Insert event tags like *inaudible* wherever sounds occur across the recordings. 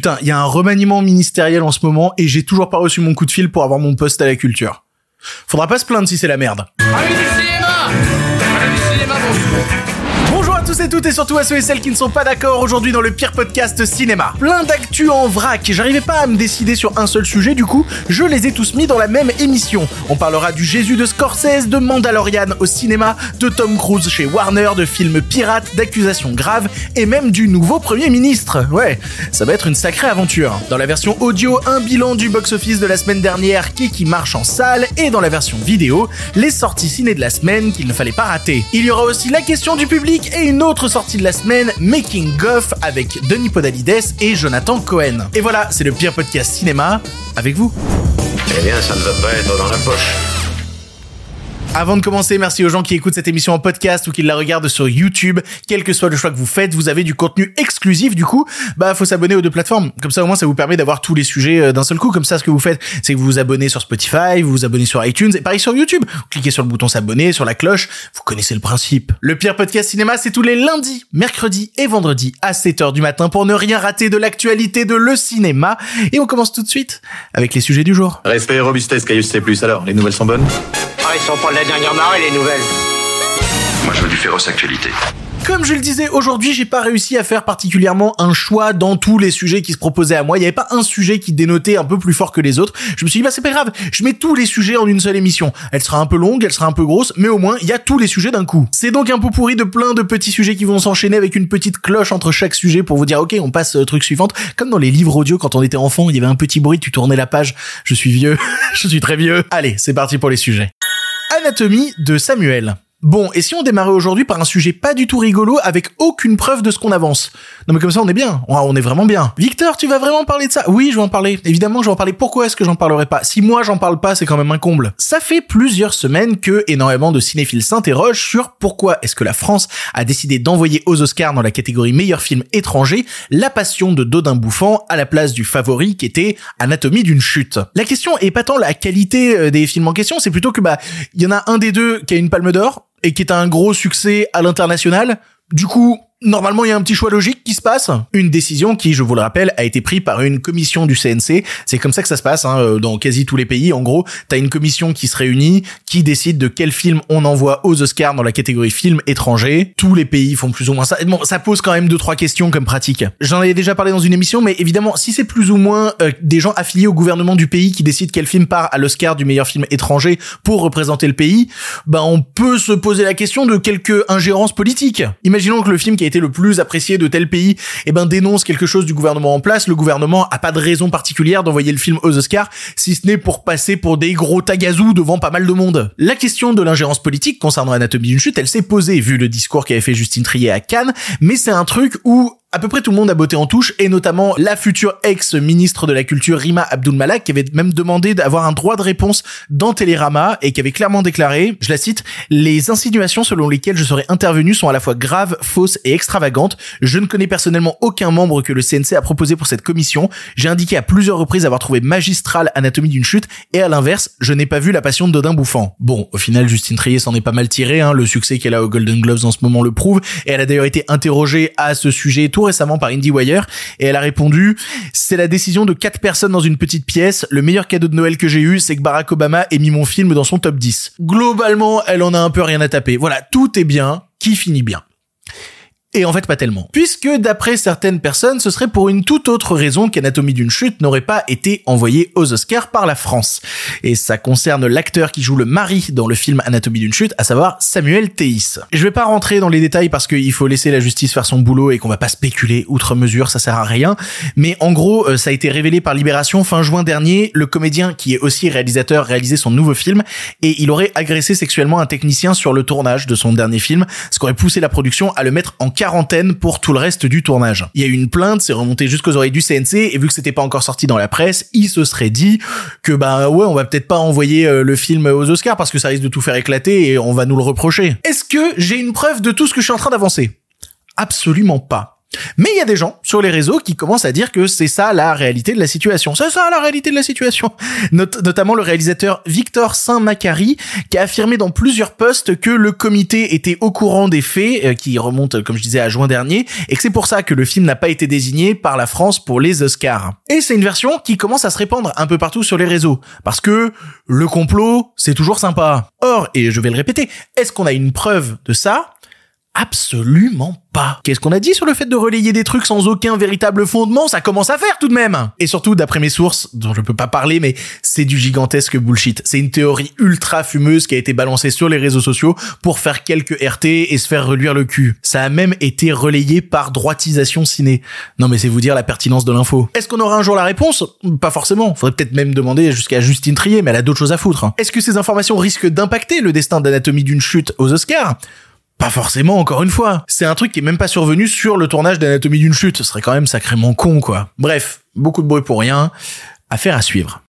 Putain, il y a un remaniement ministériel en ce moment et j'ai toujours pas reçu mon coup de fil pour avoir mon poste à la culture. Faudra pas se plaindre si c'est la merde. Tous et toutes et surtout à ceux et celles qui ne sont pas d'accord aujourd'hui dans le pire podcast cinéma. Plein d'actu en vrac, j'arrivais pas à me décider sur un seul sujet du coup, je les ai tous mis dans la même émission. On parlera du Jésus de Scorsese, de Mandalorian au cinéma, de Tom Cruise chez Warner, de films pirates, d'accusations graves et même du nouveau Premier ministre. Ouais, ça va être une sacrée aventure. Dans la version audio, un bilan du box-office de la semaine dernière qui qui marche en salle et dans la version vidéo, les sorties ciné de la semaine qu'il ne fallait pas rater. Il y aura aussi la question du public et une autre sortie de la semaine, Making Goff avec Denis Podalides et Jonathan Cohen. Et voilà, c'est le pire podcast cinéma avec vous. Eh bien, ça ne va pas être dans la poche. Avant de commencer, merci aux gens qui écoutent cette émission en podcast ou qui la regardent sur YouTube. Quel que soit le choix que vous faites, vous avez du contenu exclusif. Du coup, bah faut s'abonner aux deux plateformes. Comme ça, au moins, ça vous permet d'avoir tous les sujets euh, d'un seul coup. Comme ça, ce que vous faites, c'est que vous vous abonnez sur Spotify, vous vous abonnez sur iTunes et pareil sur YouTube. Vous cliquez sur le bouton s'abonner, sur la cloche. Vous connaissez le principe. Le pire podcast cinéma, c'est tous les lundis, mercredis et vendredis à 7h du matin pour ne rien rater de l'actualité de le cinéma. Et on commence tout de suite avec les sujets du jour. Respect robustesse, Caius C+. Alors, les nouvelles sont bonnes? Ils sont pas de la dernière marée, les nouvelles. Moi, je veux du féroce actualité. Comme je le disais, aujourd'hui, j'ai pas réussi à faire particulièrement un choix dans tous les sujets qui se proposaient à moi. Il y avait pas un sujet qui dénotait un peu plus fort que les autres. Je me suis dit, bah, c'est pas grave. Je mets tous les sujets en une seule émission. Elle sera un peu longue, elle sera un peu grosse, mais au moins, il y a tous les sujets d'un coup. C'est donc un peu pourri de plein de petits sujets qui vont s'enchaîner avec une petite cloche entre chaque sujet pour vous dire, ok, on passe au truc suivant. Comme dans les livres audio quand on était enfant, il y avait un petit bruit, tu tournais la page. Je suis vieux. *laughs* je suis très vieux. Allez, c'est parti pour les sujets. Anatomie de Samuel. Bon, et si on démarrait aujourd'hui par un sujet pas du tout rigolo avec aucune preuve de ce qu'on avance? Non mais comme ça on est bien, on est vraiment bien. Victor, tu vas vraiment parler de ça? Oui, je vais en parler. Évidemment, je vais en parler. Pourquoi est-ce que j'en parlerai pas? Si moi j'en parle pas, c'est quand même un comble. Ça fait plusieurs semaines que énormément de cinéphiles s'interrogent sur pourquoi est-ce que la France a décidé d'envoyer aux Oscars dans la catégorie meilleur film étranger La Passion de Dodin Bouffant à la place du favori qui était Anatomie d'une chute. La question est pas tant la qualité euh, des films en question, c'est plutôt que bah il y en a un des deux qui a une palme d'or et qui est un gros succès à l'international. Du coup, normalement, il y a un petit choix logique qui se passe. Une décision qui, je vous le rappelle, a été prise par une commission du CNC. C'est comme ça que ça se passe hein, dans quasi tous les pays. En gros, t'as une commission qui se réunit, qui décide de quel film on envoie aux Oscars dans la catégorie film étranger. Tous les pays font plus ou moins ça. Bon, ça pose quand même deux trois questions comme pratique. J'en avais déjà parlé dans une émission, mais évidemment, si c'est plus ou moins euh, des gens affiliés au gouvernement du pays qui décident quel film part à l'Oscar du meilleur film étranger pour représenter le pays, ben on peut se poser la question de quelques ingérences politiques. Imaginons que le film qui a le plus apprécié de tel pays, eh ben dénonce quelque chose du gouvernement en place. Le gouvernement a pas de raison particulière d'envoyer le film aux Oscars, si ce n'est pour passer pour des gros tagazous devant pas mal de monde. La question de l'ingérence politique concernant Anatomie d'une chute, elle s'est posée vu le discours qu'avait fait Justine Trier à Cannes, mais c'est un truc où à peu près tout le monde a botté en touche, et notamment la future ex-ministre de la Culture Rima Abdul Malak, qui avait même demandé d'avoir un droit de réponse dans Télérama, et qui avait clairement déclaré, je la cite, les insinuations selon lesquelles je serais intervenu sont à la fois graves, fausses et extravagantes. Je ne connais personnellement aucun membre que le CNC a proposé pour cette commission. J'ai indiqué à plusieurs reprises avoir trouvé magistrale Anatomie d'une chute, et à l'inverse, je n'ai pas vu la passion de Dodin Bouffant. Bon, au final, Justine Trier s'en est pas mal tiré, hein, le succès qu'elle a aux Golden Gloves en ce moment le prouve, et elle a d'ailleurs été interrogée à ce sujet tout récemment par IndieWire et elle a répondu c'est la décision de quatre personnes dans une petite pièce. Le meilleur cadeau de Noël que j'ai eu c'est que Barack Obama ait mis mon film dans son top 10 globalement elle en a un peu rien à taper. Voilà tout est bien qui finit bien et en fait, pas tellement. Puisque, d'après certaines personnes, ce serait pour une toute autre raison qu'Anatomie d'une chute n'aurait pas été envoyé aux Oscars par la France. Et ça concerne l'acteur qui joue le mari dans le film Anatomie d'une chute, à savoir Samuel Théis. Je vais pas rentrer dans les détails parce qu'il faut laisser la justice faire son boulot et qu'on va pas spéculer outre mesure, ça sert à rien. Mais en gros, euh, ça a été révélé par Libération fin juin dernier. Le comédien, qui est aussi réalisateur, réalisait son nouveau film et il aurait agressé sexuellement un technicien sur le tournage de son dernier film, ce qui aurait poussé la production à le mettre en quarantaine pour tout le reste du tournage. Il y a eu une plainte, c'est remonté jusqu'aux oreilles du CNC, et vu que c'était pas encore sorti dans la presse, il se serait dit que bah ouais, on va peut-être pas envoyer euh, le film aux Oscars parce que ça risque de tout faire éclater et on va nous le reprocher. Est-ce que j'ai une preuve de tout ce que je suis en train d'avancer? Absolument pas. Mais il y a des gens sur les réseaux qui commencent à dire que c'est ça la réalité de la situation. C'est ça la réalité de la situation. notamment le réalisateur Victor Saint-Macary qui a affirmé dans plusieurs posts que le comité était au courant des faits euh, qui remontent, comme je disais, à juin dernier et que c'est pour ça que le film n'a pas été désigné par la France pour les Oscars. Et c'est une version qui commence à se répandre un peu partout sur les réseaux parce que le complot, c'est toujours sympa. Or, et je vais le répéter, est-ce qu'on a une preuve de ça? Absolument pas. Qu'est-ce qu'on a dit sur le fait de relayer des trucs sans aucun véritable fondement? Ça commence à faire tout de même. Et surtout, d'après mes sources, dont je peux pas parler, mais c'est du gigantesque bullshit. C'est une théorie ultra fumeuse qui a été balancée sur les réseaux sociaux pour faire quelques RT et se faire reluire le cul. Ça a même été relayé par droitisation ciné. Non mais c'est vous dire la pertinence de l'info. Est-ce qu'on aura un jour la réponse? Pas forcément. Faudrait peut-être même demander jusqu'à Justine Trier, mais elle a d'autres choses à foutre. Est-ce que ces informations risquent d'impacter le destin d'anatomie d'une chute aux Oscars? Pas forcément, encore une fois. C'est un truc qui est même pas survenu sur le tournage d'Anatomie d'une chute. Ce serait quand même sacrément con, quoi. Bref, beaucoup de bruit pour rien. Affaire à suivre.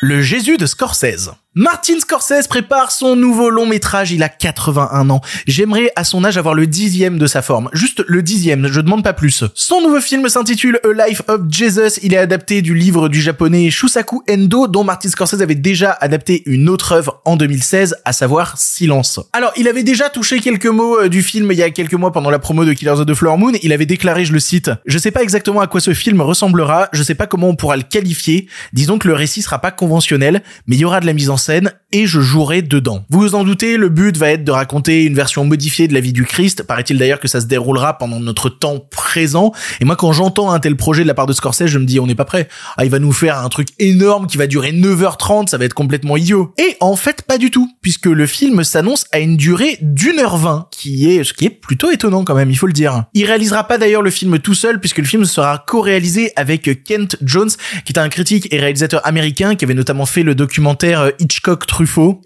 Le Jésus de Scorsese. Martin Scorsese prépare son nouveau long métrage, il a 81 ans. J'aimerais à son âge avoir le dixième de sa forme. Juste le dixième, je demande pas plus. Son nouveau film s'intitule A Life of Jesus, il est adapté du livre du japonais Shusaku Endo dont Martin Scorsese avait déjà adapté une autre œuvre en 2016, à savoir Silence. Alors, il avait déjà touché quelques mots euh, du film il y a quelques mois pendant la promo de Killers of the Flower Moon, il avait déclaré, je le cite, je sais pas exactement à quoi ce film ressemblera, je sais pas comment on pourra le qualifier, disons que le récit sera pas conventionnel, mais il y aura de la mise en scène scène et je jouerai dedans. Vous vous en doutez, le but va être de raconter une version modifiée de la vie du Christ. Paraît-il d'ailleurs que ça se déroulera pendant notre temps présent. Et moi, quand j'entends un tel projet de la part de Scorsese, je me dis, on n'est pas prêt. Ah, il va nous faire un truc énorme qui va durer 9h30, ça va être complètement idiot. Et en fait, pas du tout, puisque le film s'annonce à une durée d'une heure vingt, qui est, ce qui est plutôt étonnant quand même, il faut le dire. Il réalisera pas d'ailleurs le film tout seul, puisque le film sera co-réalisé avec Kent Jones, qui est un critique et réalisateur américain, qui avait notamment fait le documentaire Hitchcock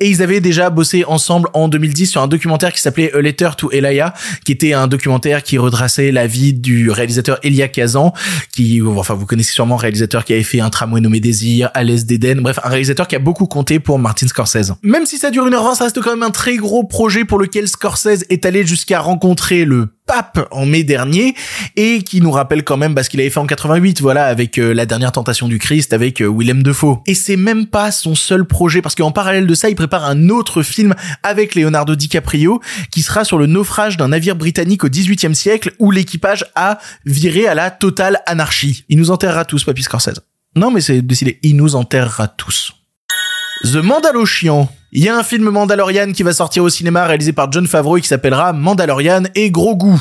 Et ils avaient déjà bossé ensemble en 2010 sur un documentaire qui s'appelait A Letter to Elia, qui était un documentaire qui retraçait la vie du réalisateur Elia Kazan, qui, enfin, vous connaissez sûrement réalisateur qui avait fait un tramway nommé Désir, à l'Est d'Éden, bref, un réalisateur qui a beaucoup compté pour Martin Scorsese. Même si ça dure une heure 20 ça reste quand même un très gros projet pour lequel Scorsese est allé jusqu'à rencontrer le pape en mai dernier et qui nous rappelle quand même parce qu'il avait fait en 88 voilà avec euh, la dernière tentation du Christ avec euh, Willem Dafoe. Et c'est même pas son seul projet parce qu'en parallèle de ça il prépare un autre film avec Leonardo DiCaprio qui sera sur le naufrage d'un navire britannique au 18e siècle où l'équipage a viré à la totale anarchie. Il nous enterrera tous Papy Scorsese. Non mais c'est décidé. Il nous enterrera tous. The Mandalorian il y a un film Mandalorian qui va sortir au cinéma réalisé par John Favreau qui s'appellera Mandalorian et gros goût.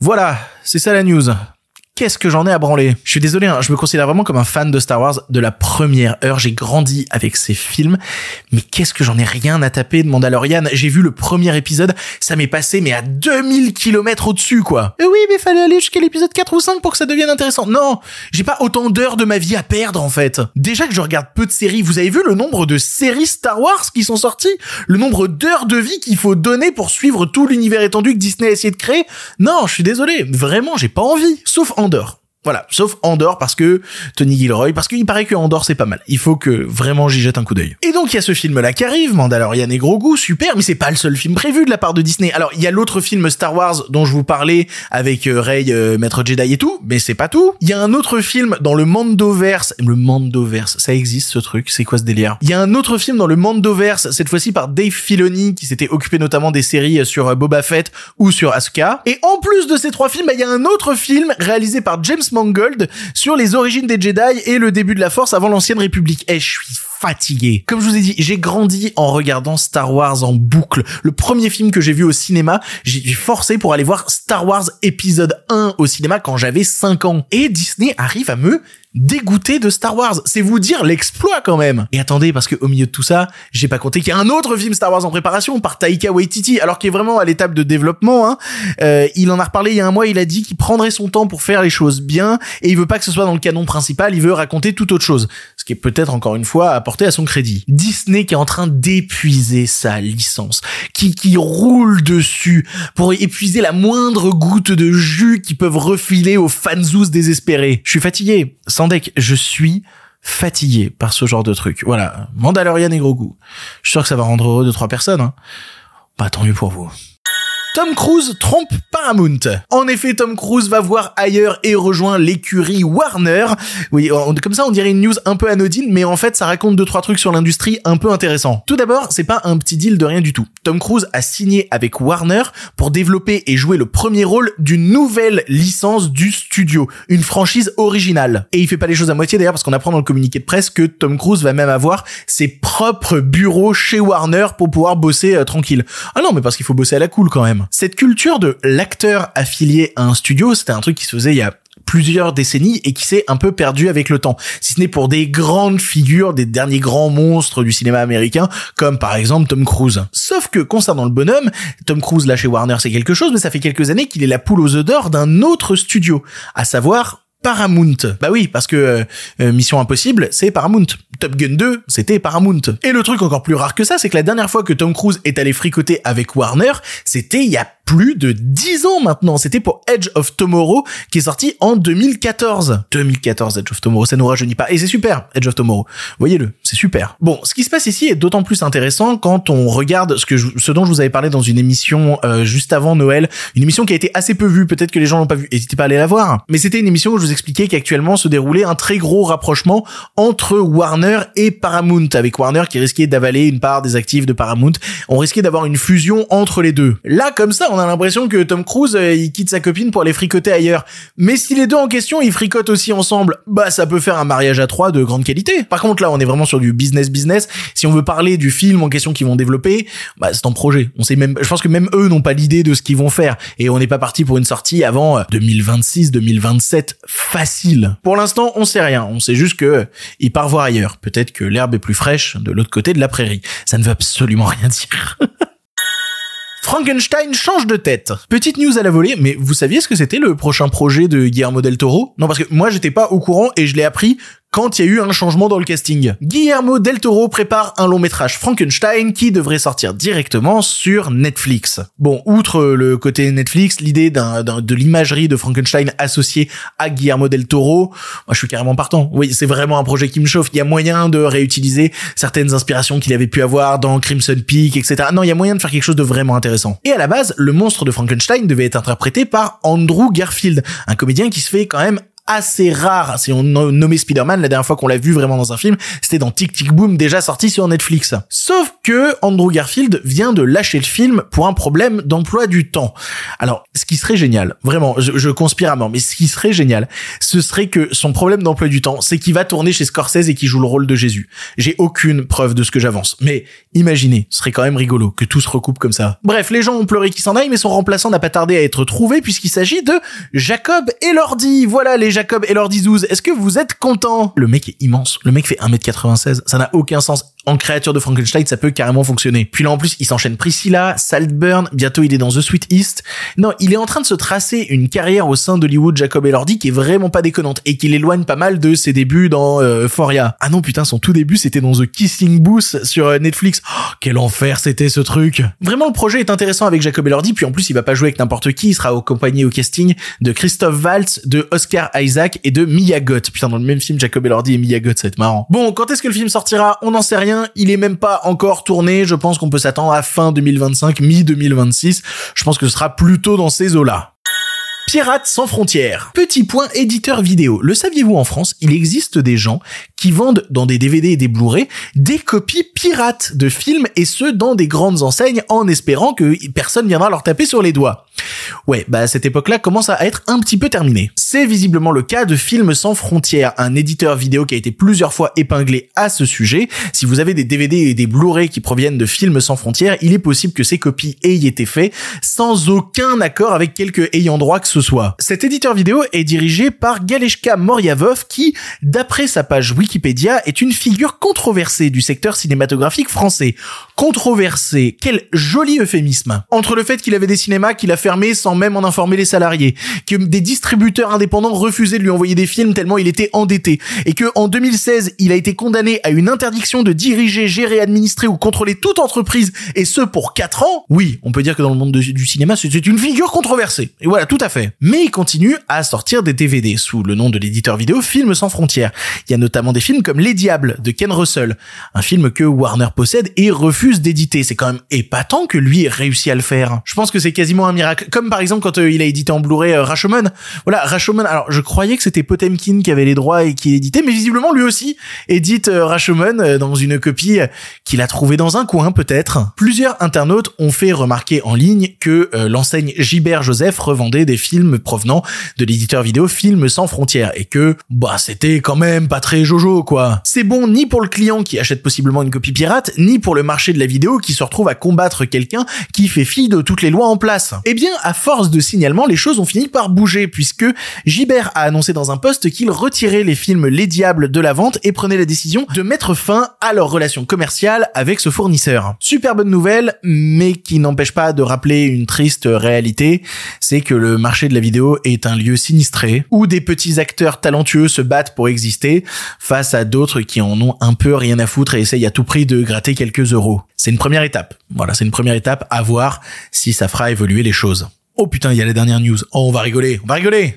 Voilà, c'est ça la news qu'est-ce que j'en ai à branler? Je suis désolé, hein, je me considère vraiment comme un fan de Star Wars de la première heure. J'ai grandi avec ces films, mais qu'est-ce que j'en ai rien à taper de Mandalorian? J'ai vu le premier épisode, ça m'est passé mais à 2000 km au-dessus quoi. Et oui, mais fallait aller jusqu'à l'épisode 4 ou 5 pour que ça devienne intéressant. Non, j'ai pas autant d'heures de ma vie à perdre en fait. Déjà que je regarde peu de séries, vous avez vu le nombre de séries Star Wars qui sont sorties? Le nombre d'heures de vie qu'il faut donner pour suivre tout l'univers étendu que Disney a essayé de créer? Non, je suis désolé, vraiment, j'ai pas envie. Sauf Andorre. Voilà, sauf Andorre parce que Tony Gilroy, parce qu'il paraît que Andorre c'est pas mal. Il faut que vraiment j'y jette un coup d'œil. Et donc il y a ce film là qui arrive, Mandalorian et gros super, mais c'est pas le seul film prévu de la part de Disney. Alors il y a l'autre film Star Wars dont je vous parlais avec euh, Rey, euh, Maître Jedi et tout, mais c'est pas tout. Il y a un autre film dans le Mandoverse, le Mandoverse, ça existe ce truc, c'est quoi ce délire? Il y a un autre film dans le Mandoverse, cette fois-ci par Dave Filoni qui s'était occupé notamment des séries sur euh, Boba Fett ou sur Asuka. Et en plus de ces trois films, bah, il y a un autre film réalisé par James Mangold sur les origines des Jedi et le début de la Force avant l'ancienne République. Eh, je suis fatigué. Comme je vous ai dit, j'ai grandi en regardant Star Wars en boucle. Le premier film que j'ai vu au cinéma, j'ai forcé pour aller voir Star Wars épisode 1 au cinéma quand j'avais 5 ans. Et Disney arrive à me dégoûté de Star Wars. C'est vous dire l'exploit quand même. Et attendez, parce que au milieu de tout ça, j'ai pas compté qu'il y a un autre film Star Wars en préparation par Taika Waititi, alors qu'il est vraiment à l'étape de développement. Hein. Euh, il en a reparlé il y a un mois. Il a dit qu'il prendrait son temps pour faire les choses bien et il veut pas que ce soit dans le canon principal. Il veut raconter toute autre chose, ce qui est peut-être encore une fois à son crédit. Disney qui est en train d'épuiser sa licence, qui qui roule dessus pour épuiser la moindre goutte de jus qu'ils peuvent refiler aux fanzous désespérés. Je suis fatigué. Sans deck, je suis fatigué par ce genre de truc. Voilà, Mandalorian et gros goût. Je suis sûr que ça va rendre heureux deux trois personnes. Hein. Bah tant mieux pour vous. Tom Cruise trompe Paramount. En effet, Tom Cruise va voir ailleurs et rejoint l'écurie Warner. Oui, comme ça on dirait une news un peu anodine, mais en fait ça raconte deux trois trucs sur l'industrie un peu intéressants. Tout d'abord, c'est pas un petit deal de rien du tout. Tom Cruise a signé avec Warner pour développer et jouer le premier rôle d'une nouvelle licence du studio, une franchise originale. Et il fait pas les choses à moitié d'ailleurs parce qu'on apprend dans le communiqué de presse que Tom Cruise va même avoir ses propres bureaux chez Warner pour pouvoir bosser euh, tranquille. Ah non, mais parce qu'il faut bosser à la cool quand même. Cette culture de l'acteur affilié à un studio, c'était un truc qui se faisait il y a plusieurs décennies et qui s'est un peu perdu avec le temps. Si ce n'est pour des grandes figures, des derniers grands monstres du cinéma américain, comme par exemple Tom Cruise. Sauf que concernant le bonhomme, Tom Cruise là chez Warner c'est quelque chose, mais ça fait quelques années qu'il est la poule aux œufs d'or d'un autre studio, à savoir Paramount. Bah oui, parce que euh, euh, Mission Impossible, c'est Paramount. Top Gun 2, c'était Paramount. Et le truc encore plus rare que ça, c'est que la dernière fois que Tom Cruise est allé fricoter avec Warner, c'était il y a plus de 10 ans maintenant. C'était pour Edge of Tomorrow qui est sorti en 2014. 2014 Edge of Tomorrow, ça nous rajeunit pas. Et c'est super, Edge of Tomorrow. Voyez-le, c'est super. Bon, ce qui se passe ici est d'autant plus intéressant quand on regarde ce que ce dont je vous avais parlé dans une émission euh, juste avant Noël, une émission qui a été assez peu vue, peut-être que les gens l'ont pas vue, n'hésitez pas à aller la voir. Mais c'était une émission où je vous expliquais qu'actuellement se déroulait un très gros rapprochement entre Warner et Paramount, avec Warner qui risquait d'avaler une part des actifs de Paramount. On risquait d'avoir une fusion entre les deux. Là, comme ça, on a l'impression que Tom Cruise, euh, il quitte sa copine pour aller fricoter ailleurs. Mais si les deux en question, ils fricotent aussi ensemble, bah ça peut faire un mariage à trois de grande qualité. Par contre, là, on est vraiment sur du business business. Si on veut parler du film en question qu'ils vont développer, bah c'est en projet. On sait même, je pense que même eux n'ont pas l'idée de ce qu'ils vont faire. Et on n'est pas parti pour une sortie avant 2026, euh, 2027, facile. Pour l'instant, on sait rien. On sait juste que euh, il part voir ailleurs. Peut-être que l'herbe est plus fraîche de l'autre côté de la prairie. Ça ne veut absolument rien dire. *laughs* Frankenstein change de tête. Petite news à la volée, mais vous saviez ce que c'était le prochain projet de Guillermo del Toro? Non, parce que moi j'étais pas au courant et je l'ai appris quand il y a eu un changement dans le casting. Guillermo del Toro prépare un long métrage Frankenstein qui devrait sortir directement sur Netflix. Bon, outre le côté Netflix, l'idée de l'imagerie de Frankenstein associée à Guillermo del Toro, moi je suis carrément partant. Oui, c'est vraiment un projet qui me chauffe. Il y a moyen de réutiliser certaines inspirations qu'il avait pu avoir dans Crimson Peak, etc. Non, il y a moyen de faire quelque chose de vraiment intéressant. Et à la base, le monstre de Frankenstein devait être interprété par Andrew Garfield, un comédien qui se fait quand même assez rare. Si on nommait Spider-Man, la dernière fois qu'on l'a vu vraiment dans un film, c'était dans Tic Tic Boom, déjà sorti sur Netflix. Sauf que Andrew Garfield vient de lâcher le film pour un problème d'emploi du temps. Alors, ce qui serait génial, vraiment, je, conspire à mort, mais ce qui serait génial, ce serait que son problème d'emploi du temps, c'est qu'il va tourner chez Scorsese et qu'il joue le rôle de Jésus. J'ai aucune preuve de ce que j'avance, mais imaginez, ce serait quand même rigolo que tout se recoupe comme ça. Bref, les gens ont pleuré qu'il s'en aille, mais son remplaçant n'a pas tardé à être trouvé puisqu'il s'agit de Jacob Elordi. Voilà les Jacob Elordi 12. Est-ce que vous êtes content? Le mec est immense. Le mec fait 1m96. Ça n'a aucun sens en créature de Frankenstein, ça peut carrément fonctionner. Puis là, en plus, il s'enchaîne Priscilla, Saltburn, bientôt il est dans The Sweet East. Non, il est en train de se tracer une carrière au sein d'Hollywood Jacob Elordi qui est vraiment pas déconnante et qui l'éloigne pas mal de ses débuts dans euh, Euphoria. Ah non, putain, son tout début, c'était dans The Kissing Booth sur euh, Netflix. Oh, quel enfer c'était ce truc. Vraiment, le projet est intéressant avec Jacob Elordi, puis en plus, il va pas jouer avec n'importe qui, il sera accompagné au casting de Christophe Waltz, de Oscar Isaac et de Mia Goth. Putain, dans le même film, Jacob Elordi et Mia Goth, ça va être marrant. Bon, quand est-ce que le film sortira? On n'en sait rien. Il est même pas encore tourné. Je pense qu'on peut s'attendre à fin 2025, mi-2026. Je pense que ce sera plutôt dans ces eaux-là. Pirates sans frontières. Petit point éditeur vidéo. Le saviez-vous en France, il existe des gens qui vendent dans des DVD et des Blu-ray des copies pirates de films et ce dans des grandes enseignes en espérant que personne viendra leur taper sur les doigts. Ouais, bah cette époque-là commence à être un petit peu terminée. C'est visiblement le cas de Films sans frontières, un éditeur vidéo qui a été plusieurs fois épinglé à ce sujet. Si vous avez des DVD et des Blu-ray qui proviennent de Films sans frontières, il est possible que ces copies aient été faites sans aucun accord avec quelques ayant droit que Cet éditeur vidéo est dirigé par Galeshka Moryavov qui, d'après sa page Wikipédia, est une figure controversée du secteur cinématographique français. Controversée, quel joli euphémisme. Entre le fait qu'il avait des cinémas qu'il a fermés sans même en informer les salariés, que des distributeurs indépendants refusaient de lui envoyer des films tellement il était endetté, et que en 2016, il a été condamné à une interdiction de diriger, gérer, administrer ou contrôler toute entreprise, et ce pour 4 ans, oui, on peut dire que dans le monde de- du cinéma, c'est une figure controversée. Et voilà, tout à fait. Mais il continue à sortir des DVD sous le nom de l'éditeur vidéo Films sans frontières. Il y a notamment des films comme Les Diables de Ken Russell, un film que Warner possède et refuse d'éditer. C'est quand même épatant que lui ait à le faire. Je pense que c'est quasiment un miracle. Comme par exemple quand euh, il a édité en Blu-ray euh, Rashomon. Voilà, Rashomon. Alors je croyais que c'était Potemkin qui avait les droits et qui l'éditait, mais visiblement lui aussi édite euh, Rashomon dans une copie qu'il a trouvée dans un coin peut-être. Plusieurs internautes ont fait remarquer en ligne que l'enseigne Gilbert Joseph revendait des films provenant de l'éditeur vidéo Films sans frontières et que bah c'était quand même pas très jojo quoi. C'est bon ni pour le client qui achète possiblement une copie pirate, ni pour le marché de la vidéo qui se retrouve à combattre quelqu'un qui fait fi de toutes les lois en place. Eh bien, à force de signalements, les choses ont fini par bouger puisque Gilbert a annoncé dans un post qu'il retirait les films Les Diables de la vente et prenait la décision de mettre fin à leur relation commerciale avec ce fournisseur. Super bonne nouvelle, mais qui n'empêche pas de rappeler une triste réalité, c'est que le marché de la vidéo est un lieu sinistré où des petits acteurs talentueux se battent pour exister face à d'autres qui en ont un peu rien à foutre et essayent à tout prix de gratter quelques euros. C'est une première étape. Voilà, c'est une première étape à voir si ça fera évoluer les choses. Oh putain, il y a la dernière news. Oh, on va rigoler, on va rigoler.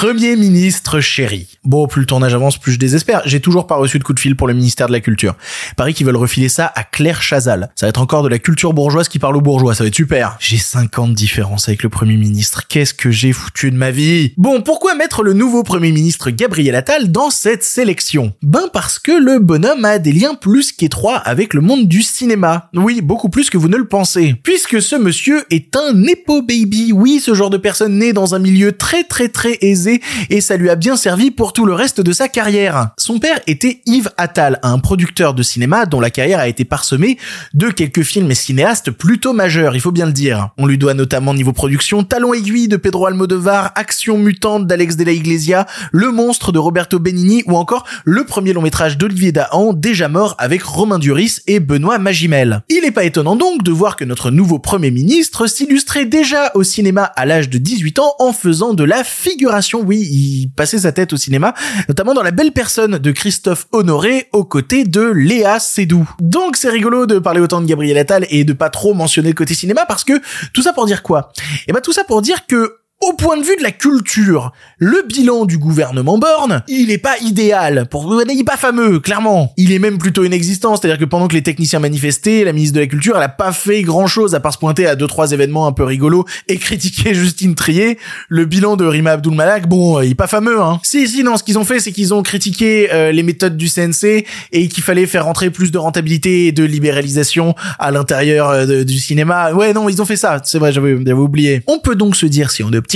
Premier ministre chéri. Bon, plus le tournage avance, plus je désespère. J'ai toujours pas reçu de coup de fil pour le ministère de la Culture. Pareil qu'ils veulent refiler ça à Claire Chazal. Ça va être encore de la culture bourgeoise qui parle aux bourgeois, ça va être super. J'ai 50 différences avec le Premier ministre. Qu'est-ce que j'ai foutu de ma vie? Bon, pourquoi mettre le nouveau Premier ministre Gabriel Attal dans cette sélection? Ben parce que le bonhomme a des liens plus qu'étroits avec le monde du cinéma. Oui, beaucoup plus que vous ne le pensez. Puisque ce monsieur est un Nepo Baby. Oui, ce genre de personne née dans un milieu très très très aisé et ça lui a bien servi pour tout le reste de sa carrière. Son père était Yves Attal, un producteur de cinéma dont la carrière a été parsemée de quelques films et cinéastes plutôt majeurs, il faut bien le dire. On lui doit notamment niveau production Talon aiguille de Pedro Almodovar, Action mutante d'Alex de la Iglesia, Le monstre de Roberto Benigni ou encore le premier long métrage d'Olivier Dahan, déjà mort avec Romain Duris et Benoît Magimel. Il n'est pas étonnant donc de voir que notre nouveau premier ministre s'illustrait déjà au cinéma à l'âge de 18 ans en faisant de la figuration oui, il passait sa tête au cinéma, notamment dans La Belle Personne de Christophe Honoré aux côtés de Léa Seydoux. Donc c'est rigolo de parler autant de Gabriel Attal et de pas trop mentionner le côté cinéma parce que tout ça pour dire quoi? Eh ben tout ça pour dire que au point de vue de la culture, le bilan du gouvernement Borne, il est pas idéal. Pour il est pas fameux, clairement. Il est même plutôt inexistant. C'est-à-dire que pendant que les techniciens manifestaient, la ministre de la Culture, elle a pas fait grand chose à part se pointer à deux trois événements un peu rigolos et *laughs* critiquer Justine Trier. Le bilan de Rima Abdul Malak, bon, il est pas fameux, hein. Si, si, non, ce qu'ils ont fait, c'est qu'ils ont critiqué euh, les méthodes du CNC et qu'il fallait faire rentrer plus de rentabilité et de libéralisation à l'intérieur euh, du cinéma. Ouais, non, ils ont fait ça. C'est vrai, j'avais oublié. On peut donc se dire, si on est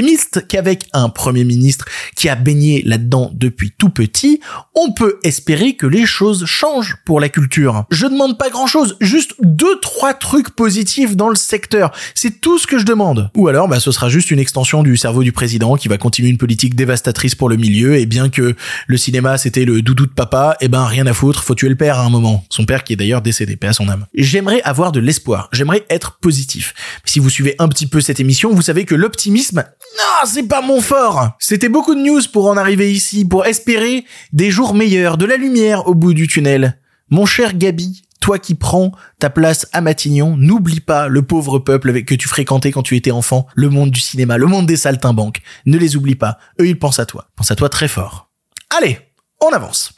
qu'avec un premier ministre qui a baigné là-dedans depuis tout petit, on peut espérer que les choses changent pour la culture. Je demande pas grand-chose, juste deux trois trucs positifs dans le secteur. C'est tout ce que je demande. Ou alors, bah, ce sera juste une extension du cerveau du président qui va continuer une politique dévastatrice pour le milieu et bien que le cinéma c'était le doudou de papa, eh ben rien à foutre, faut tuer le père à un moment. Son père qui est d'ailleurs décédé, paix à son âme. J'aimerais avoir de l'espoir, j'aimerais être positif. Si vous suivez un petit peu cette émission, vous savez que l'optimisme, non, c'est pas mon fort. C'était beaucoup de news pour en arriver ici, pour espérer des jours meilleurs, de la lumière au bout du tunnel. Mon cher Gabi, toi qui prends ta place à Matignon, n'oublie pas le pauvre peuple que tu fréquentais quand tu étais enfant, le monde du cinéma, le monde des saltimbanques. Ne les oublie pas. Eux, ils pensent à toi. Pense à toi très fort. Allez, on avance.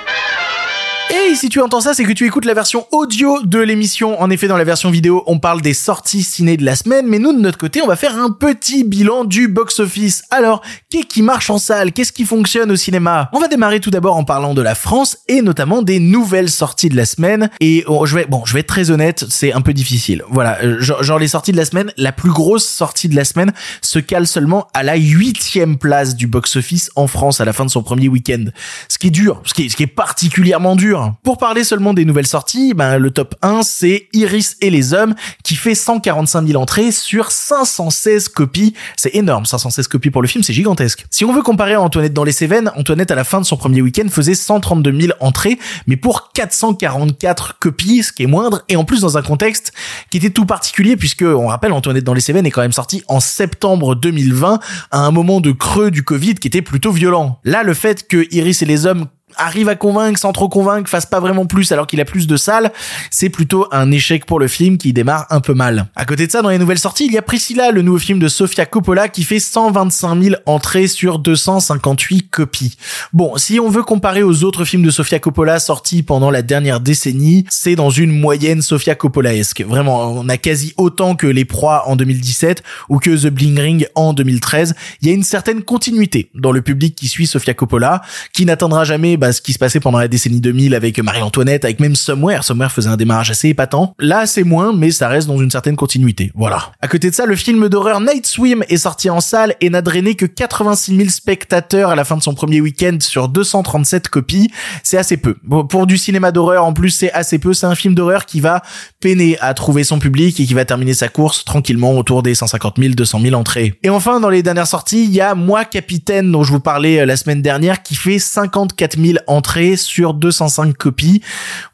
Et si tu entends ça, c'est que tu écoutes la version audio de l'émission. En effet, dans la version vidéo, on parle des sorties ciné de la semaine, mais nous, de notre côté, on va faire un petit bilan du box-office. Alors, qu'est-ce qui marche en salle? Qu'est-ce qui fonctionne au cinéma? On va démarrer tout d'abord en parlant de la France et notamment des nouvelles sorties de la semaine. Et oh, je vais, bon, je vais être très honnête, c'est un peu difficile. Voilà, euh, genre, les sorties de la semaine, la plus grosse sortie de la semaine se cale seulement à la huitième place du box-office en France à la fin de son premier week-end. Ce qui est dur, ce qui est particulièrement dur. Pour parler seulement des nouvelles sorties, ben, le top 1, c'est Iris et les hommes, qui fait 145 000 entrées sur 516 copies. C'est énorme, 516 copies pour le film, c'est gigantesque. Si on veut comparer à Antoinette dans les Cévennes, Antoinette à la fin de son premier week-end faisait 132 000 entrées, mais pour 444 copies, ce qui est moindre, et en plus dans un contexte qui était tout particulier, puisque, on rappelle, Antoinette dans les Cévennes est quand même sorti en septembre 2020, à un moment de creux du Covid qui était plutôt violent. Là, le fait que Iris et les hommes arrive à convaincre sans trop convaincre, fasse pas vraiment plus alors qu'il a plus de salles, c'est plutôt un échec pour le film qui démarre un peu mal. À côté de ça, dans les nouvelles sorties, il y a Priscilla, le nouveau film de Sofia Coppola qui fait 125 000 entrées sur 258 copies. Bon, si on veut comparer aux autres films de Sofia Coppola sortis pendant la dernière décennie, c'est dans une moyenne Sofia Coppola-esque. Vraiment, on a quasi autant que Les Proies en 2017 ou que The Bling Ring en 2013. Il y a une certaine continuité dans le public qui suit Sofia Coppola, qui n'atteindra jamais bah, ce qui se passait pendant la décennie 2000 avec Marie-Antoinette, avec même Somewhere. Somewhere faisait un démarrage assez épatant. Là, c'est moins, mais ça reste dans une certaine continuité. Voilà. À côté de ça, le film d'horreur Night Swim est sorti en salle et n'a drainé que 86 000 spectateurs à la fin de son premier week-end sur 237 copies. C'est assez peu. pour du cinéma d'horreur, en plus, c'est assez peu. C'est un film d'horreur qui va peiner à trouver son public et qui va terminer sa course tranquillement autour des 150 000, 200 000 entrées. Et enfin, dans les dernières sorties, il y a Moi Capitaine, dont je vous parlais euh, la semaine dernière, qui fait 54 000 entrées sur 205 copies.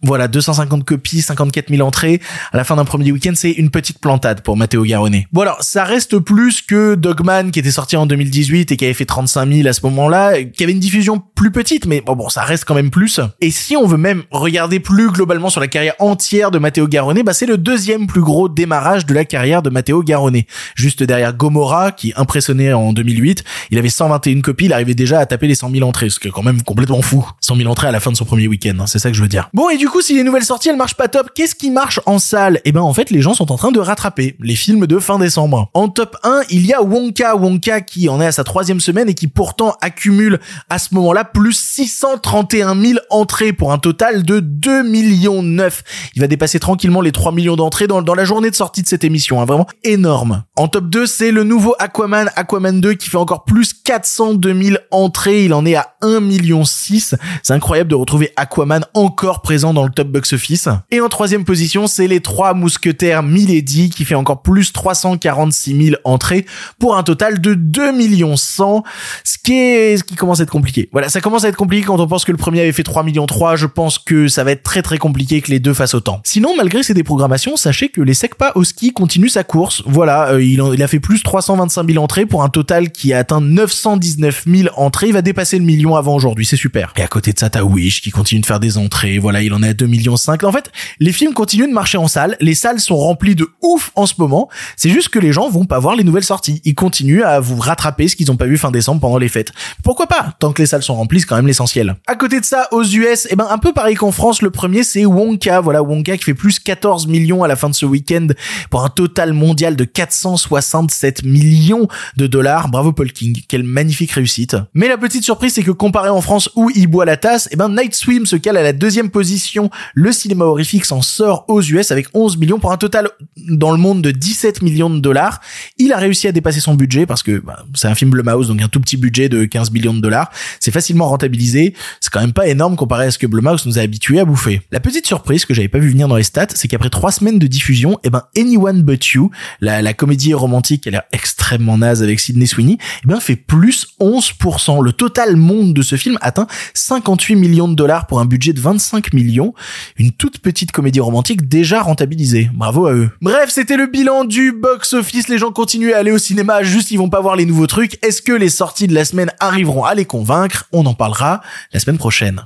Voilà, 250 copies, 54 000 entrées. À la fin d'un premier week-end, c'est une petite plantade pour Matteo Garonnet. Bon alors, ça reste plus que Dogman qui était sorti en 2018 et qui avait fait 35 000 à ce moment-là, qui avait une diffusion plus petite, mais bon, ça reste quand même plus. Et si on veut même regarder plus globalement sur la carrière entière de Matteo Garonnet, bah c'est le deuxième plus gros démarrage de la carrière de Matteo Garonnet. Juste derrière Gomorrah, qui impressionnait en 2008, il avait 121 copies, il arrivait déjà à taper les 100 000 entrées, ce qui est quand même complètement fou. 100 000 entrées à la fin de son premier week-end, hein, c'est ça que je veux dire. Bon, et du coup, si les nouvelles sorties, elles marchent pas top, qu'est-ce qui marche en salle? Eh ben, en fait, les gens sont en train de rattraper les films de fin décembre. En top 1, il y a Wonka, Wonka qui en est à sa troisième semaine et qui pourtant accumule à ce moment-là plus 631 000 entrées pour un total de 2 millions 9. Il va dépasser tranquillement les 3 millions d'entrées dans, dans la journée de sortie de cette émission, hein, vraiment énorme. En top 2, c'est le nouveau Aquaman, Aquaman 2 qui fait encore plus 402 000 entrées, il en est à 1 million 6. C'est incroyable de retrouver Aquaman encore présent dans le top box-office. Et en troisième position, c'est les trois mousquetaires Milady qui fait encore plus 346 000 entrées pour un total de 2 millions 100, ce qui est, ce qui commence à être compliqué. Voilà, ça commence à être compliqué quand on pense que le premier avait fait 3 millions 3, je pense que ça va être très très compliqué que les deux fassent autant. Sinon, malgré ces déprogrammations, sachez que les Sekpa Oski continue sa course. Voilà, euh, il, il a fait plus 325 000 entrées pour un total qui a atteint 919 000 entrées. Il va dépasser le million avant aujourd'hui, c'est super. Et à côté de ça, t'as Wish qui continue de faire des entrées. Voilà, il en est à 2 millions 5. En fait, les films continuent de marcher en salle. Les salles sont remplies de ouf en ce moment. C'est juste que les gens vont pas voir les nouvelles sorties. Ils continuent à vous rattraper ce qu'ils ont pas vu fin décembre pendant les fêtes. Pourquoi pas Tant que les salles sont remplies, c'est quand même l'essentiel. À côté de ça, aux US, eh ben un peu pareil qu'en France, le premier c'est Wonka. Voilà, Wonka qui fait plus 14 millions à la fin de ce week-end pour un total mondial de 467 millions de dollars. Bravo Paul King, quelle magnifique réussite. Mais la petite surprise, c'est que comparé en France où il boit la tasse, eh ben Night Swim se cale à la deuxième position. Le cinéma horrifique s'en sort aux US avec 11 millions pour un total dans le monde de 17 millions de dollars. Il a réussi à dépasser son budget parce que bah, c'est un film Blumhouse, donc un tout petit budget de 15 millions de dollars. C'est facilement rentabilisé. C'est quand même pas énorme comparé à ce que Blumhouse nous a habitués à bouffer. La petite surprise que j'avais pas vu venir dans les stats, c'est qu'après trois semaines de diffusion, eh ben Anyone But You, la, comédie romantique, elle a l'air extrêmement naze avec Sydney Sweeney, eh ben fait plus 11%. Le total monde de ce film atteint 58 millions de dollars pour un budget de 25 millions. Une toute petite comédie romantique déjà rentabilisée. Bravo à eux. Bref, c'était le bilan du box-office. Les gens continuent à aller au cinéma, juste ils vont pas voir les nouveaux trucs. Est-ce que les sorties de la semaine arriveront à les convaincre? On en parlera la semaine prochaine.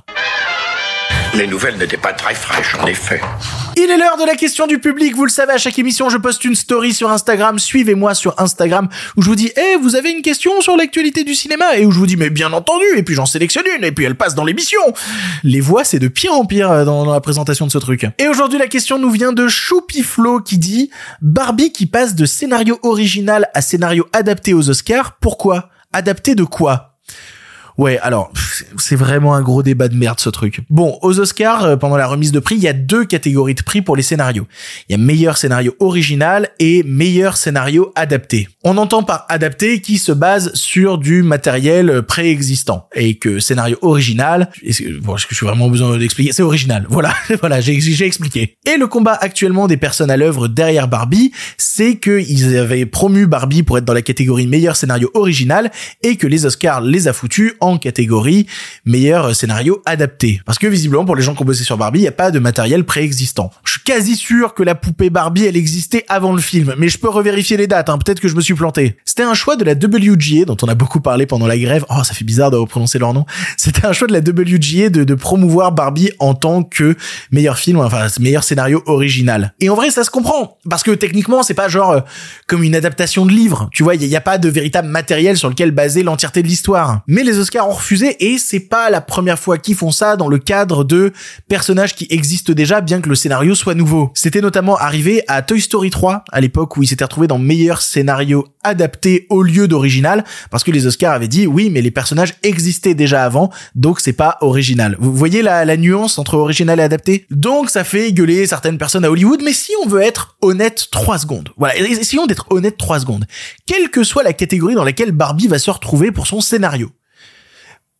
Les nouvelles n'étaient pas très fraîches, en effet. Il est l'heure de la question du public. Vous le savez, à chaque émission, je poste une story sur Instagram. Suivez-moi sur Instagram où je vous dis, eh, vous avez une question sur l'actualité du cinéma? Et où je vous dis, mais bien entendu. Et puis j'en sélectionne une. Et puis elle passe dans l'émission. Les voix, c'est de pire en pire euh, dans, dans la présentation de ce truc. Et aujourd'hui, la question nous vient de Choupiflo qui dit, Barbie qui passe de scénario original à scénario adapté aux Oscars. Pourquoi? Adapté de quoi? Ouais, alors c'est vraiment un gros débat de merde ce truc. Bon, aux Oscars, euh, pendant la remise de prix, il y a deux catégories de prix pour les scénarios. Il y a meilleur scénario original et meilleur scénario adapté. On entend par adapté qui se base sur du matériel préexistant et que scénario original, est-ce que, je suis vraiment besoin d'expliquer? C'est original. Voilà, *laughs* voilà, j'ai expliqué. Et le combat actuellement des personnes à l'œuvre derrière Barbie, c'est qu'ils avaient promu Barbie pour être dans la catégorie meilleur scénario original et que les Oscars les a foutus catégorie meilleur scénario adapté. Parce que visiblement pour les gens qui ont bossé sur Barbie, il n'y a pas de matériel préexistant. Je suis quasi sûr que la poupée Barbie, elle existait avant le film, mais je peux revérifier les dates, hein. peut-être que je me suis planté. C'était un choix de la WGA, dont on a beaucoup parlé pendant la grève. Oh, ça fait bizarre de prononcer leur nom. C'était un choix de la WGA de, de promouvoir Barbie en tant que meilleur film, enfin meilleur scénario original. Et en vrai, ça se comprend, parce que techniquement, c'est pas genre euh, comme une adaptation de livre. Tu vois, il n'y a, pas de véritable matériel sur lequel baser l'entièreté de l'histoire. Mais les Oscars ont refusé, et c'est pas la première fois qu'ils font ça dans le cadre de personnages qui existent déjà, bien que le scénario soit nouveau. C'était notamment arrivé à Toy Story 3, à l'époque où il s'était retrouvé dans meilleur scénario adapté au lieu d'original, parce que les Oscars avaient dit oui, mais les personnages existaient déjà avant, donc c'est pas original. Vous voyez la, la nuance entre original et adapté? Donc ça fait gueuler certaines personnes à Hollywood, mais si on veut être honnête 3 secondes, voilà, essayons d'être honnête 3 secondes, quelle que soit la catégorie dans laquelle Barbie va se retrouver pour son scénario,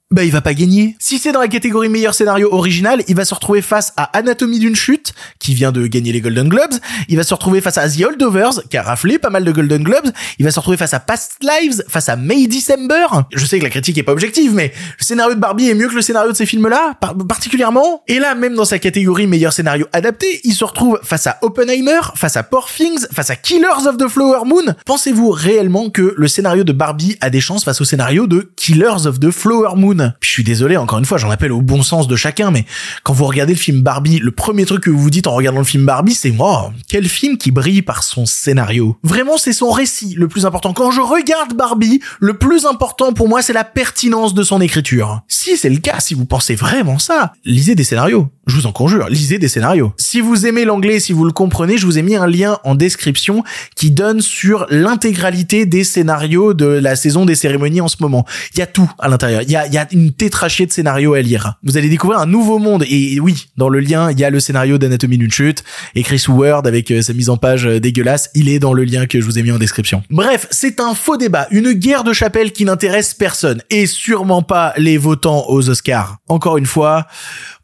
bah il va pas gagner. Si c'est dans la catégorie meilleur scénario original, il va se retrouver face à Anatomie d'une chute, qui vient de gagner les Golden Globes. Il va se retrouver face à The Holdovers, qui a raflé pas mal de Golden Globes. Il va se retrouver face à Past Lives, face à May December. Je sais que la critique est pas objective, mais le scénario de Barbie est mieux que le scénario de ces films-là, particulièrement. Et là, même dans sa catégorie meilleur scénario adapté, il se retrouve face à Oppenheimer, face à Poor Things, face à Killers of the Flower Moon. Pensez-vous réellement que le scénario de Barbie a des chances face au scénario de Killers of the Flower Moon? Je suis désolé, encore une fois, j'en appelle au bon sens de chacun, mais quand vous regardez le film Barbie, le premier truc que vous vous dites en regardant le film Barbie, c'est oh, quel film qui brille par son scénario. Vraiment, c'est son récit le plus important. Quand je regarde Barbie, le plus important pour moi, c'est la pertinence de son écriture. Si c'est le cas, si vous pensez vraiment ça, lisez des scénarios. Je vous en conjure, lisez des scénarios. Si vous aimez l'anglais, si vous le comprenez, je vous ai mis un lien en description qui donne sur l'intégralité des scénarios de la saison des cérémonies en ce moment. Il y a tout à l'intérieur. Y a une tétrachée de scénarios à lire. Vous allez découvrir un nouveau monde. Et oui, dans le lien, il y a le scénario d'Anatomie d'une chute et Chris Word avec euh, sa mise en page euh, dégueulasse. Il est dans le lien que je vous ai mis en description. Bref, c'est un faux débat, une guerre de chapelle qui n'intéresse personne et sûrement pas les votants aux Oscars. Encore une fois,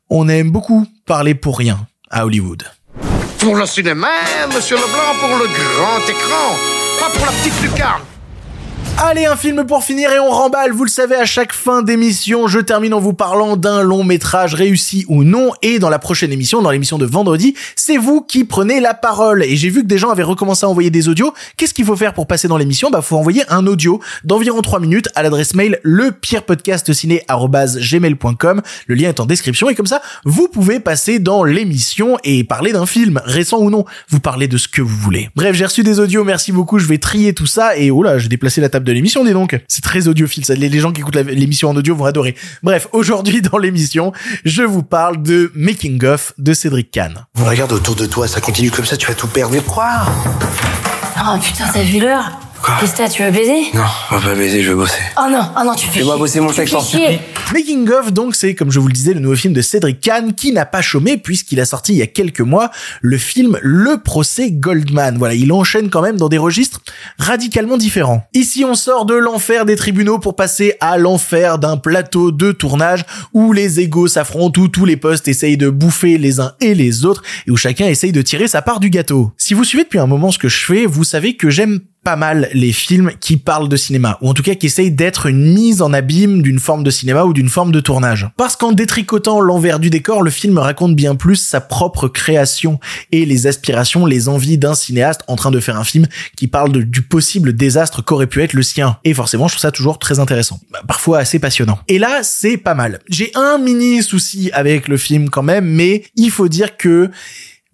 on aime beaucoup parler pour rien à Hollywood. Pour le cinéma, monsieur Leblanc, pour le grand écran, pas pour la petite lucarne. Allez, un film pour finir et on remballe. Vous le savez, à chaque fin d'émission, je termine en vous parlant d'un long métrage réussi ou non. Et dans la prochaine émission, dans l'émission de vendredi, c'est vous qui prenez la parole. Et j'ai vu que des gens avaient recommencé à envoyer des audios. Qu'est-ce qu'il faut faire pour passer dans l'émission? Bah, faut envoyer un audio d'environ 3 minutes à l'adresse mail lepirepodcastciné@gmail.com. Le lien est en description et comme ça, vous pouvez passer dans l'émission et parler d'un film récent ou non. Vous parlez de ce que vous voulez. Bref, j'ai reçu des audios. Merci beaucoup. Je vais trier tout ça et oh là, j'ai déplacé la table de l'émission, dis donc. C'est très audiophile, ça. Les, les gens qui écoutent l'émission en audio vont adorer. Bref, aujourd'hui dans l'émission, je vous parle de Making of de Cédric Kahn. Regarde autour de toi, ça continue comme ça, tu vas tout perdre. Mais quoi? Oh putain, t'as vu l'heure? Qu'est-ce que t'as, tu veux baiser Non, on va pas baiser, je vais bosser. Oh non, oh non, tu fais Fais-moi bosser mon chier. supplie. Making of, donc, c'est, comme je vous le disais, le nouveau film de Cédric Kahn, qui n'a pas chômé, puisqu'il a sorti il y a quelques mois le film Le procès Goldman. Voilà, il enchaîne quand même dans des registres radicalement différents. Ici, on sort de l'enfer des tribunaux pour passer à l'enfer d'un plateau de tournage où les égaux s'affrontent, où tous les postes essayent de bouffer les uns et les autres, et où chacun essaye de tirer sa part du gâteau. Si vous suivez depuis un moment ce que je fais, vous savez que j'aime pas mal les films qui parlent de cinéma, ou en tout cas qui essayent d'être une mise en abîme d'une forme de cinéma ou d'une forme de tournage. Parce qu'en détricotant l'envers du décor, le film raconte bien plus sa propre création et les aspirations, les envies d'un cinéaste en train de faire un film qui parle du possible désastre qu'aurait pu être le sien. Et forcément, je trouve ça toujours très intéressant. Bah, parfois assez passionnant. Et là, c'est pas mal. J'ai un mini souci avec le film quand même, mais il faut dire que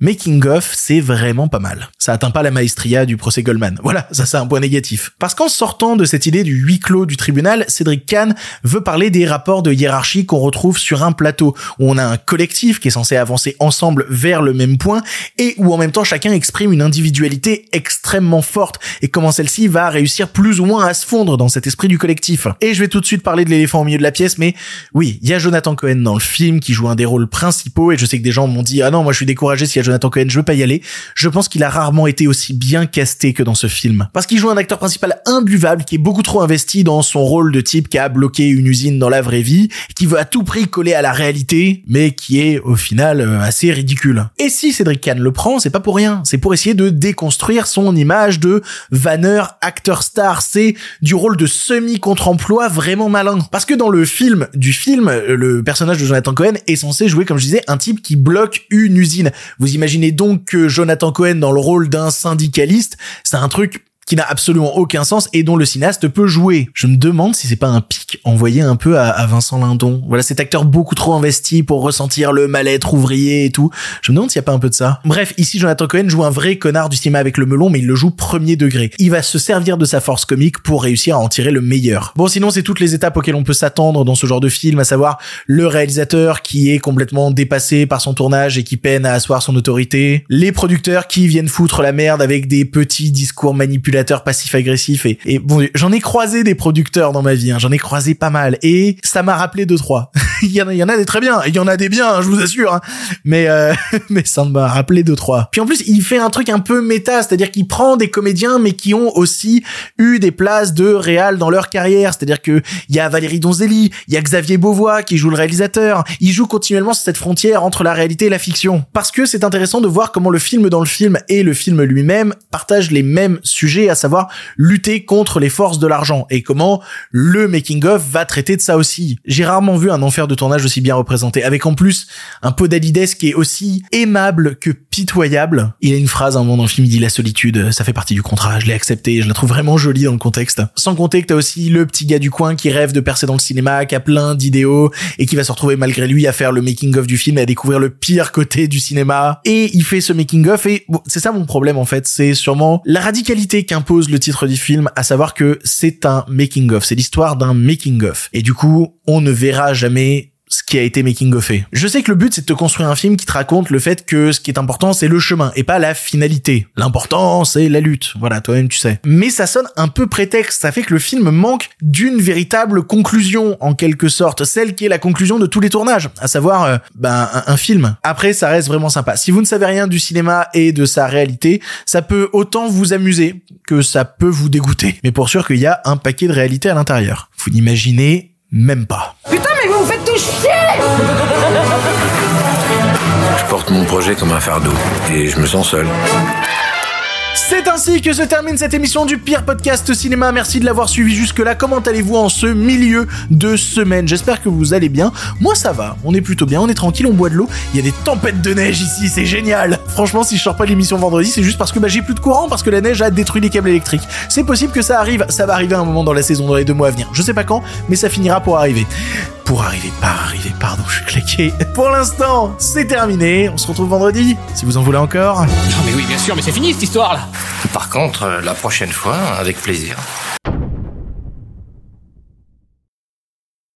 Making of, c'est vraiment pas mal. Ça atteint pas la maestria du procès Goldman. Voilà, ça c'est un point négatif. Parce qu'en sortant de cette idée du huis clos du tribunal, Cédric Kahn veut parler des rapports de hiérarchie qu'on retrouve sur un plateau, où on a un collectif qui est censé avancer ensemble vers le même point, et où en même temps chacun exprime une individualité extrêmement forte, et comment celle-ci va réussir plus ou moins à se fondre dans cet esprit du collectif. Et je vais tout de suite parler de l'éléphant au milieu de la pièce, mais oui, il y a Jonathan Cohen dans le film qui joue un des rôles principaux, et je sais que des gens m'ont dit, ah non, moi je suis découragé s'il y a Jonathan Cohen, je veux pas y aller. Je pense qu'il a rarement été aussi bien casté que dans ce film. Parce qu'il joue un acteur principal imbuvable qui est beaucoup trop investi dans son rôle de type qui a bloqué une usine dans la vraie vie, qui veut à tout prix coller à la réalité, mais qui est au final euh, assez ridicule. Et si Cédric Kahn le prend, c'est pas pour rien. C'est pour essayer de déconstruire son image de vanneur acteur star. C'est du rôle de semi-contre-emploi vraiment malin. Parce que dans le film du film, euh, le personnage de Jonathan Cohen est censé jouer, comme je disais, un type qui bloque une usine. Imaginez donc que Jonathan Cohen dans le rôle d'un syndicaliste, c'est un truc qui n'a absolument aucun sens et dont le cinéaste peut jouer. Je me demande si c'est pas un pic envoyé un peu à, Vincent Lindon. Voilà, cet acteur beaucoup trop investi pour ressentir le mal-être ouvrier et tout. Je me demande s'il y a pas un peu de ça. Bref, ici Jonathan Cohen joue un vrai connard du cinéma avec le melon, mais il le joue premier degré. Il va se servir de sa force comique pour réussir à en tirer le meilleur. Bon, sinon c'est toutes les étapes auxquelles on peut s'attendre dans ce genre de film, à savoir le réalisateur qui est complètement dépassé par son tournage et qui peine à asseoir son autorité, les producteurs qui viennent foutre la merde avec des petits discours manipulateurs passif-agressif et, bon, j'en ai croisé des producteurs dans ma vie, hein, j'en ai croisé pas mal et ça m'a rappelé deux trois. *laughs* il y en a, il y en a des très bien, il y en a des bien, hein, je vous assure, hein. mais euh, *laughs* mais ça m'a rappelé deux trois. Puis en plus, il fait un truc un peu méta, c'est-à-dire qu'il prend des comédiens mais qui ont aussi eu des places de réal dans leur carrière, c'est-à-dire que il y a Valérie Donzelli, il y a Xavier Beauvois qui joue le réalisateur, il joue continuellement sur cette frontière entre la réalité et la fiction. Parce que c'est intéressant de voir comment le film dans le film et le film lui-même partagent les mêmes sujets, à savoir lutter contre les forces de l'argent et comment le making of va traiter de ça aussi. J'ai rarement vu un enfer de tournage aussi bien représenté, avec en plus un Podalides qui est aussi aimable que pitoyable. Il a une phrase à un moment dans le film, il dit la solitude, ça fait partie du contrat, je l'ai accepté, je la trouve vraiment jolie dans le contexte. Sans compter que t'as aussi le petit gars du coin qui rêve de percer dans le cinéma, qui a plein d'idéaux et qui va se retrouver malgré lui à faire le making of du film et à découvrir le pire côté du cinéma. Et il fait ce making of et c'est ça mon problème en fait, c'est sûrement la radicalité qu'impose le titre du film, à savoir que c'est un making of, c'est l'histoire d'un making of. Et du coup, on ne verra jamais ce qui a été making of fait. Je sais que le but c'est de te construire un film qui te raconte le fait que ce qui est important c'est le chemin et pas la finalité. L'important c'est la lutte. Voilà, toi-même tu sais. Mais ça sonne un peu prétexte, ça fait que le film manque d'une véritable conclusion en quelque sorte, celle qui est la conclusion de tous les tournages, à savoir euh, ben un, film. Après ça reste vraiment sympa. Si vous ne savez rien du cinéma et de sa réalité, ça peut autant vous amuser que ça peut vous dégoûter. Mais pour sûr qu'il y a un paquet de réalité à l'intérieur. Vous n'imaginez même pas. Putain, mais vous me faites tout chier Je porte mon projet comme un fardeau et je me sens seul. C'est ainsi que se termine cette émission du pire podcast cinéma. Merci de l'avoir suivi jusque-là. Comment allez-vous en ce milieu de semaine? J'espère que vous allez bien. Moi, ça va. On est plutôt bien. On est tranquille. On boit de l'eau. Il y a des tempêtes de neige ici. C'est génial. Franchement, si je sors pas l'émission vendredi, c'est juste parce que bah, j'ai plus de courant, parce que la neige a détruit les câbles électriques. C'est possible que ça arrive. Ça va arriver à un moment dans la saison, dans les deux mois à venir. Je sais pas quand, mais ça finira pour arriver. Pour arriver, par arriver. Pardon, je suis claqué. Pour l'instant, c'est terminé. On se retrouve vendredi. Si vous en voulez encore. Non mais oui, bien sûr, mais c'est fini cette histoire là. Par contre, euh, la prochaine fois, avec plaisir.